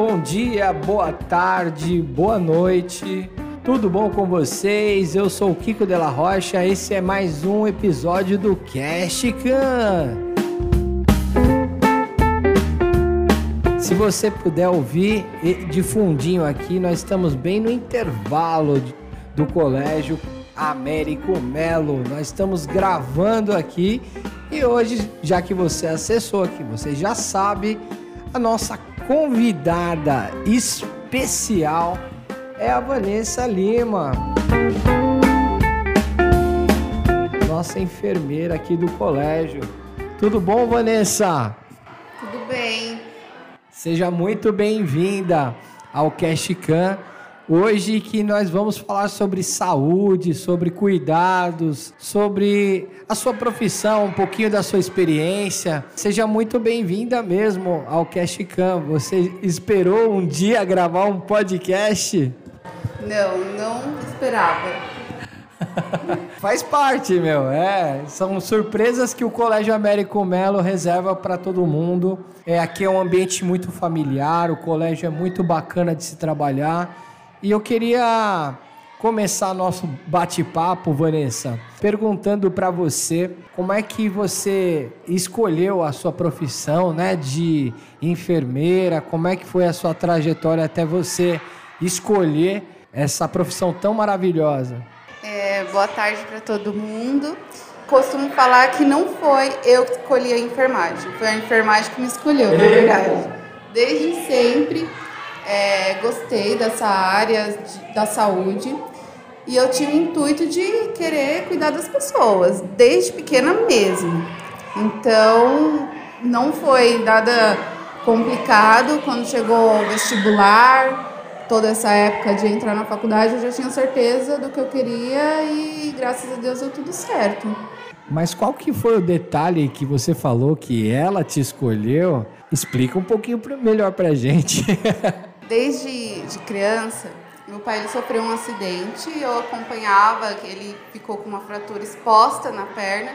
bom dia, boa tarde, boa noite. Tudo bom com vocês? Eu sou o Kiko Della Rocha. Esse é mais um episódio do Cast Can. Se você puder ouvir de fundinho aqui, nós estamos bem no intervalo do colégio Américo Melo. Nós estamos gravando aqui e hoje, já que você acessou aqui, você já sabe, a nossa convidada especial é a Vanessa Lima. Nossa enfermeira aqui do colégio. Tudo bom, Vanessa? Tudo bem. Seja muito bem-vinda ao Cash Can. Hoje que nós vamos falar sobre saúde, sobre cuidados, sobre a sua profissão, um pouquinho da sua experiência. Seja muito bem-vinda mesmo ao Cash Cam. Você esperou um dia gravar um podcast? Não, não esperava. Faz parte, meu. É, são surpresas que o Colégio Américo Melo reserva para todo mundo. É, aqui é um ambiente muito familiar, o colégio é muito bacana de se trabalhar. E eu queria começar nosso bate-papo, Vanessa, perguntando para você como é que você escolheu a sua profissão, né, de enfermeira, como é que foi a sua trajetória até você escolher essa profissão tão maravilhosa. É, boa tarde para todo mundo. Costumo falar que não foi eu que escolhi a enfermagem, foi a enfermagem que me escolheu, na verdade. Desde sempre é, gostei dessa área de, da saúde e eu tinha o intuito de querer cuidar das pessoas, desde pequena mesmo. Então, não foi nada complicado quando chegou o vestibular, toda essa época de entrar na faculdade, eu já tinha certeza do que eu queria e graças a Deus deu tudo certo. Mas qual que foi o detalhe que você falou que ela te escolheu? Explica um pouquinho melhor pra gente. desde de criança, meu pai ele sofreu um acidente eu acompanhava, ele ficou com uma fratura exposta na perna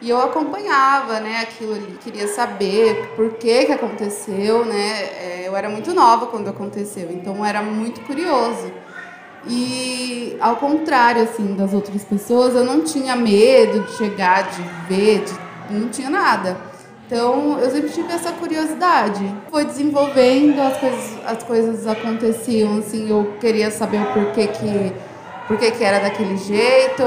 e eu acompanhava, né, aquilo ali, queria saber por que que aconteceu, né, é, eu era muito nova quando aconteceu, então era muito curioso. E ao contrário, assim, das outras pessoas, eu não tinha medo de chegar, de ver, de, não tinha nada. Então, eu sempre tive essa curiosidade. Foi desenvolvendo, as coisas, as coisas aconteciam, assim, eu queria saber o porquê que, porquê que era daquele jeito,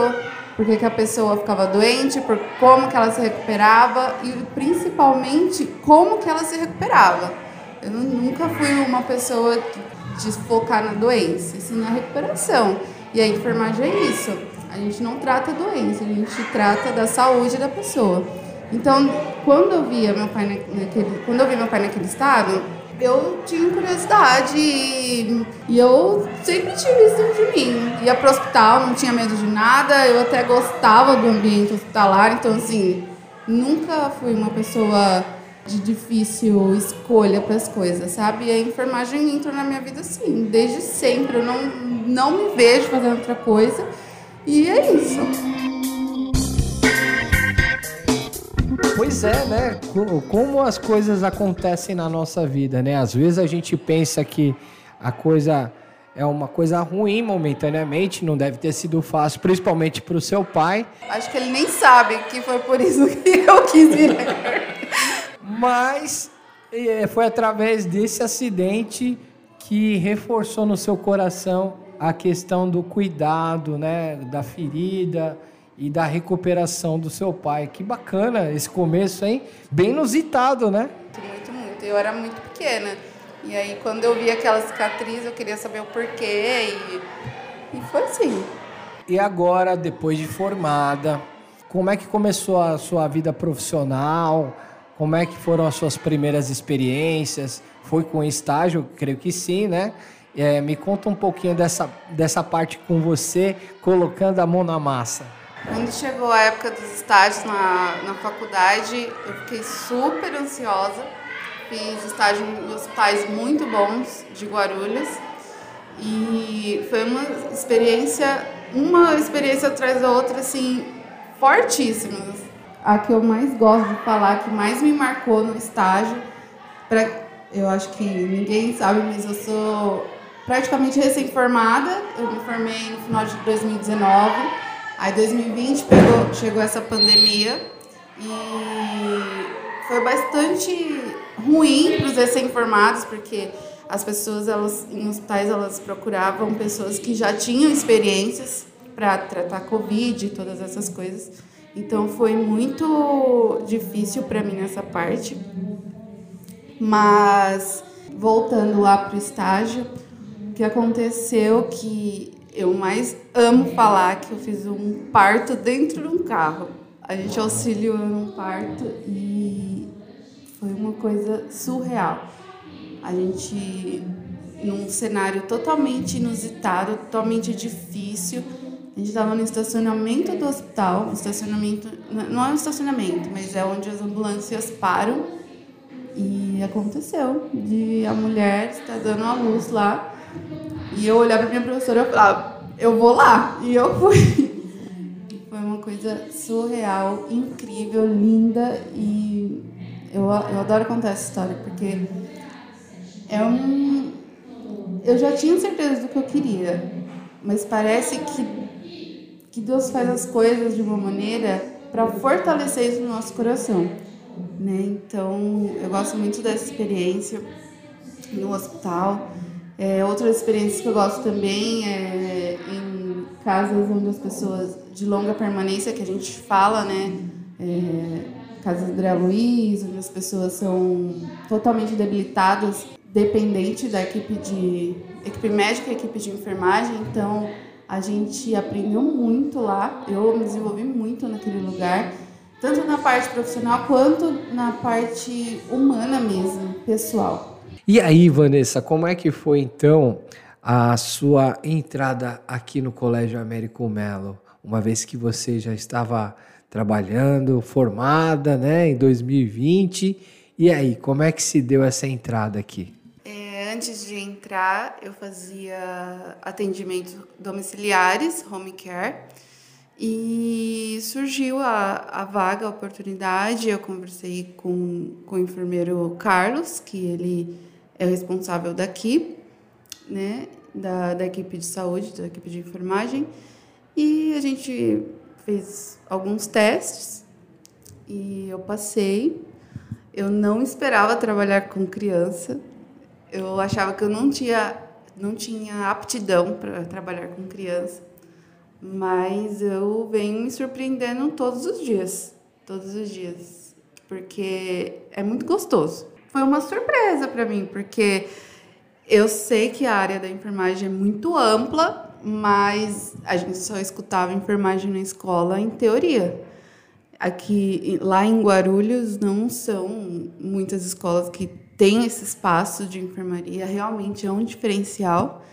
porquê que a pessoa ficava doente, por como que ela se recuperava e principalmente como que ela se recuperava. Eu nunca fui uma pessoa de focar na doença, sim na recuperação. E a enfermagem é isso. A gente não trata a doença, a gente trata da saúde da pessoa. Então, quando eu via meu pai naquele, quando eu vi meu pai naquele estado, eu tinha curiosidade e, e eu sempre tive isso de mim. Ia pro hospital, não tinha medo de nada, eu até gostava do ambiente hospitalar, então assim, nunca fui uma pessoa de difícil escolha para as coisas, sabe? E a enfermagem entrou na minha vida assim, desde sempre. Eu não, não me vejo fazendo outra coisa. E é isso. Pois é, né? Como as coisas acontecem na nossa vida, né? Às vezes a gente pensa que a coisa é uma coisa ruim momentaneamente, não deve ter sido fácil, principalmente para o seu pai. Acho que ele nem sabe que foi por isso que eu quis vir. Mas é, foi através desse acidente que reforçou no seu coração a questão do cuidado, né, da ferida, e da recuperação do seu pai. Que bacana esse começo, hein? Bem inusitado, né? Muito, muito. Eu era muito pequena. E aí, quando eu vi aquela cicatriz, eu queria saber o porquê. E, e foi assim. E agora, depois de formada, como é que começou a sua vida profissional? Como é que foram as suas primeiras experiências? Foi com estágio? Creio que sim, né? É, me conta um pouquinho dessa, dessa parte com você, colocando a mão na massa. Quando chegou a época dos estágios na, na faculdade, eu fiquei super ansiosa. Fiz estágio em hospitais muito bons de Guarulhos e foi uma experiência, uma experiência atrás da outra, assim, fortíssimas. A que eu mais gosto de falar, que mais me marcou no estágio, pra, eu acho que ninguém sabe, mas eu sou praticamente recém-formada. Eu me formei no final de 2019. Aí 2020 pegou, chegou essa pandemia e foi bastante ruim para os recém-formados, porque as pessoas elas em hospitais elas procuravam pessoas que já tinham experiências para tratar covid e todas essas coisas. Então foi muito difícil para mim nessa parte. Mas voltando lá para o estágio, o que aconteceu que eu mais amo falar que eu fiz um parto dentro de um carro. A gente auxiliou num parto e foi uma coisa surreal. A gente num cenário totalmente inusitado, totalmente difícil. A gente estava no estacionamento do hospital, estacionamento não é um estacionamento, mas é onde as ambulâncias param e aconteceu de a mulher estar dando a luz lá e eu olhar para minha professora e falar, eu vou lá. E eu fui. Foi uma coisa surreal, incrível, linda e eu, eu adoro contar essa história porque é um. Eu já tinha certeza do que eu queria, mas parece que, que Deus faz as coisas de uma maneira para fortalecer isso no nosso coração. Né? Então, eu gosto muito dessa experiência no hospital. É, outras experiências que eu gosto também é em casas onde as pessoas de longa permanência, que a gente fala, né? É, casas André Luiz, onde as pessoas são totalmente debilitadas, dependente da equipe de equipe médica equipe de enfermagem. Então, a gente aprendeu muito lá. Eu me desenvolvi muito naquele lugar tanto na parte profissional quanto na parte humana mesmo, pessoal. E aí, Vanessa, como é que foi então a sua entrada aqui no Colégio Américo Melo, uma vez que você já estava trabalhando, formada, né, em 2020? E aí, como é que se deu essa entrada aqui? É, antes de entrar, eu fazia atendimentos domiciliares, home care e surgiu a, a vaga, a oportunidade. Eu conversei com, com o enfermeiro Carlos, que ele é o responsável daqui, né, da, da equipe de saúde, da equipe de enfermagem. E a gente fez alguns testes e eu passei. Eu não esperava trabalhar com criança. Eu achava que eu não tinha, não tinha aptidão para trabalhar com criança. Mas eu venho me surpreendendo todos os dias. Todos os dias. Porque é muito gostoso. Foi uma surpresa para mim, porque eu sei que a área da enfermagem é muito ampla, mas a gente só escutava enfermagem na escola em teoria. Aqui, lá em Guarulhos, não são muitas escolas que têm esse espaço de enfermaria. Realmente é um diferencial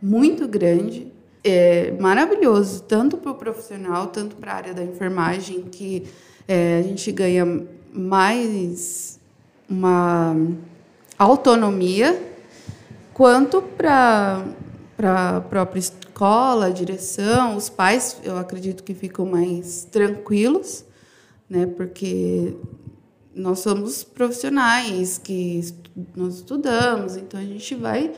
muito grande é maravilhoso, tanto para o profissional, tanto para a área da enfermagem, que é, a gente ganha mais uma autonomia, quanto para a própria escola, a direção, os pais, eu acredito que ficam mais tranquilos, né, porque nós somos profissionais que nós estudamos, então a gente vai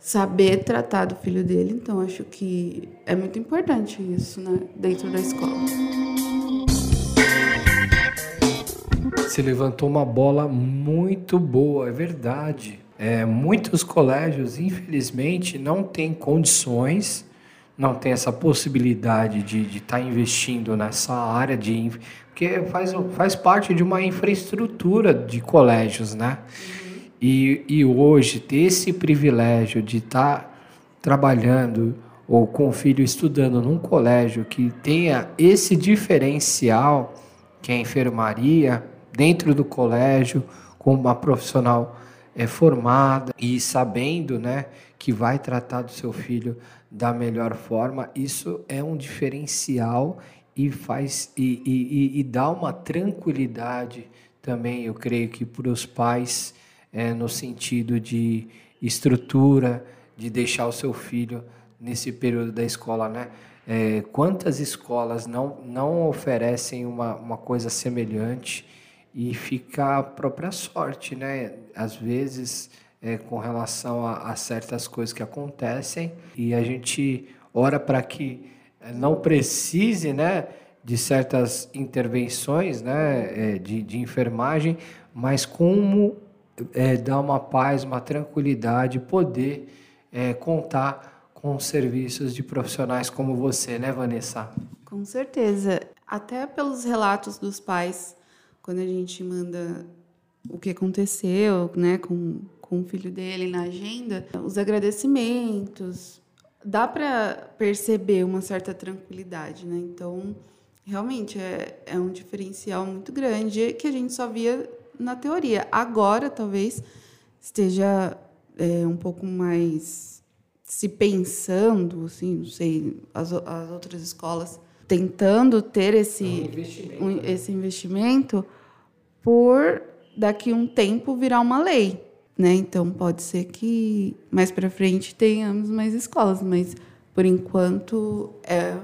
saber tratar do filho dele. Então, acho que é muito importante isso né, dentro da escola. Você levantou uma bola muito boa, é verdade. É, muitos colégios, infelizmente, não têm condições, não têm essa possibilidade de estar tá investindo nessa área de. Porque faz, faz parte de uma infraestrutura de colégios, né? E, e hoje ter esse privilégio de estar tá trabalhando ou com o filho estudando num colégio que tenha esse diferencial que é a enfermaria dentro do colégio com uma profissional é, formada e sabendo né, que vai tratar do seu filho da melhor forma, isso é um diferencial e faz e, e, e dá uma tranquilidade também, eu creio que para os pais é, no sentido de estrutura, de deixar o seu filho nesse período da escola, né? É, quantas escolas não, não oferecem uma, uma coisa semelhante e fica a própria sorte, né? Às vezes, é, com relação a, a certas coisas que acontecem, e a gente ora para que não precise, né? de certas intervenções né, é, de, de enfermagem, mas como é, dar uma paz, uma tranquilidade, poder é, contar com serviços de profissionais como você, né, Vanessa? Com certeza. Até pelos relatos dos pais, quando a gente manda o que aconteceu né, com, com o filho dele na agenda, os agradecimentos, dá para perceber uma certa tranquilidade, né? Então, realmente é, é um diferencial muito grande que a gente só via na teoria. Agora, talvez, esteja é, um pouco mais se pensando, assim, não sei, as, as outras escolas tentando ter esse, é um investimento, um, né? esse investimento por daqui um tempo virar uma lei, né? Então pode ser que mais para frente tenhamos mais escolas, mas por enquanto é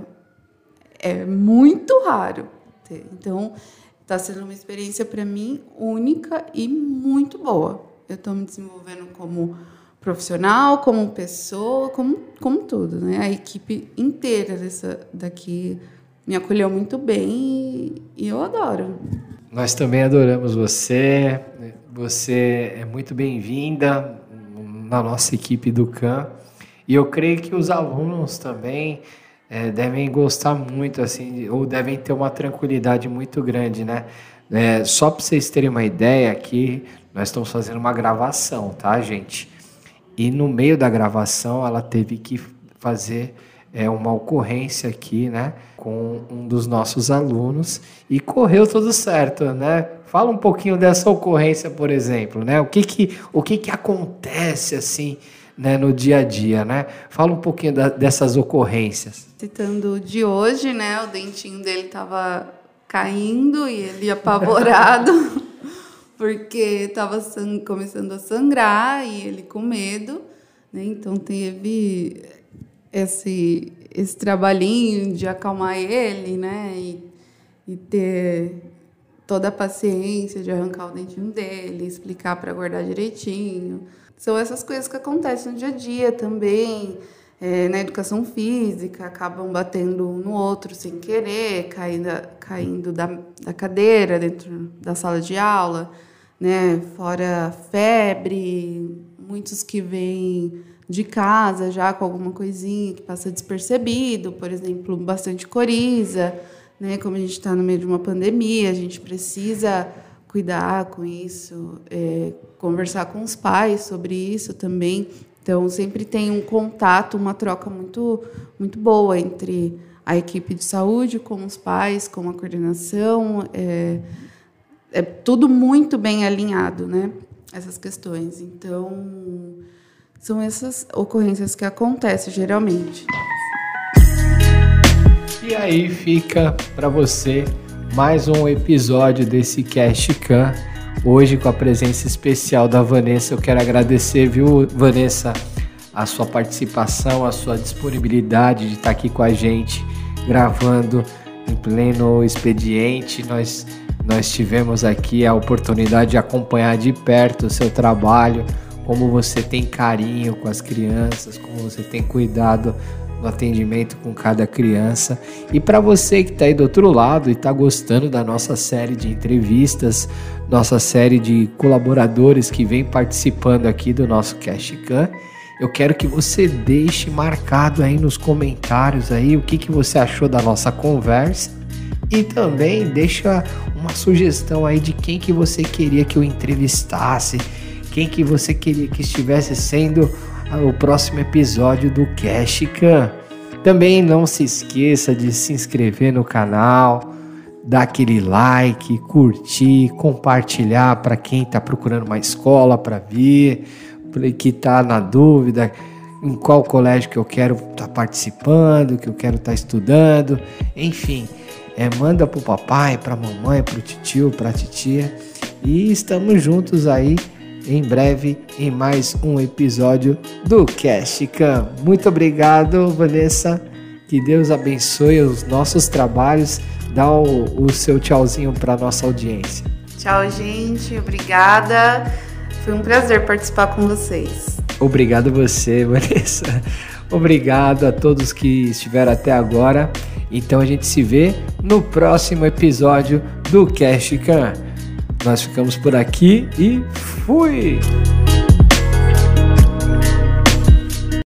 é muito raro. Então, está sendo uma experiência para mim única e muito boa. Eu estou me desenvolvendo como profissional, como pessoa, como, como tudo, né? A equipe inteira dessa daqui me acolheu muito bem e, e eu adoro. Nós também adoramos você. Você é muito bem-vinda na nossa equipe do CAN. E eu creio que os alunos também é, devem gostar muito, assim, ou devem ter uma tranquilidade muito grande, né? É, só para vocês terem uma ideia aqui, nós estamos fazendo uma gravação, tá, gente? E no meio da gravação, ela teve que fazer é, uma ocorrência aqui, né, com um dos nossos alunos e correu tudo certo, né? Fala um pouquinho dessa ocorrência, por exemplo, né? O que que, o que, que acontece assim? né, no dia a dia, né? Fala um pouquinho da, dessas ocorrências. Citando de hoje, né, o dentinho dele estava caindo e ele apavorado porque estava começando a sangrar e ele com medo, né? Então teve esse esse trabalhinho de acalmar ele, né? E, e ter toda a paciência de arrancar o dentinho dele, explicar para guardar direitinho. São essas coisas que acontecem no dia a dia também. É, na educação física, acabam batendo um no outro sem querer, caindo, caindo da, da cadeira dentro da sala de aula, né? fora febre, muitos que vêm de casa já com alguma coisinha que passa despercebido, por exemplo, bastante coriza, né? como a gente está no meio de uma pandemia, a gente precisa cuidar com isso, é, conversar com os pais sobre isso também. Então, sempre tem um contato, uma troca muito, muito boa entre a equipe de saúde com os pais, com a coordenação. É, é tudo muito bem alinhado, né? Essas questões. Então, são essas ocorrências que acontecem geralmente. E aí fica para você mais um episódio desse Cast Can. Hoje com a presença especial da Vanessa. Eu quero agradecer, viu, Vanessa, a sua participação, a sua disponibilidade de estar aqui com a gente, gravando em pleno expediente. Nós, nós tivemos aqui a oportunidade de acompanhar de perto o seu trabalho, como você tem carinho com as crianças, como você tem cuidado no atendimento com cada criança. E para você que está aí do outro lado e está gostando da nossa série de entrevistas, nossa série de colaboradores que vem participando aqui do nosso Cashcan, eu quero que você deixe marcado aí nos comentários aí o que, que você achou da nossa conversa e também deixa uma sugestão aí de quem que você queria que eu entrevistasse, quem que você queria que estivesse sendo o próximo episódio do Cash Can. Também não se esqueça de se inscrever no canal, dar aquele like, curtir, compartilhar para quem está procurando uma escola para vir, que está na dúvida em qual colégio que eu quero estar tá participando, que eu quero estar tá estudando, enfim, é, manda para o papai, para a mamãe, para o tio, para a titia e estamos juntos aí em breve em mais um episódio do Cast Cam. Muito obrigado, Vanessa. Que Deus abençoe os nossos trabalhos. Dá o, o seu tchauzinho para nossa audiência. Tchau, gente. Obrigada. Foi um prazer participar com vocês. Obrigado você, Vanessa. Obrigado a todos que estiveram até agora. Então a gente se vê no próximo episódio do Cash Can. Nós ficamos por aqui e fui!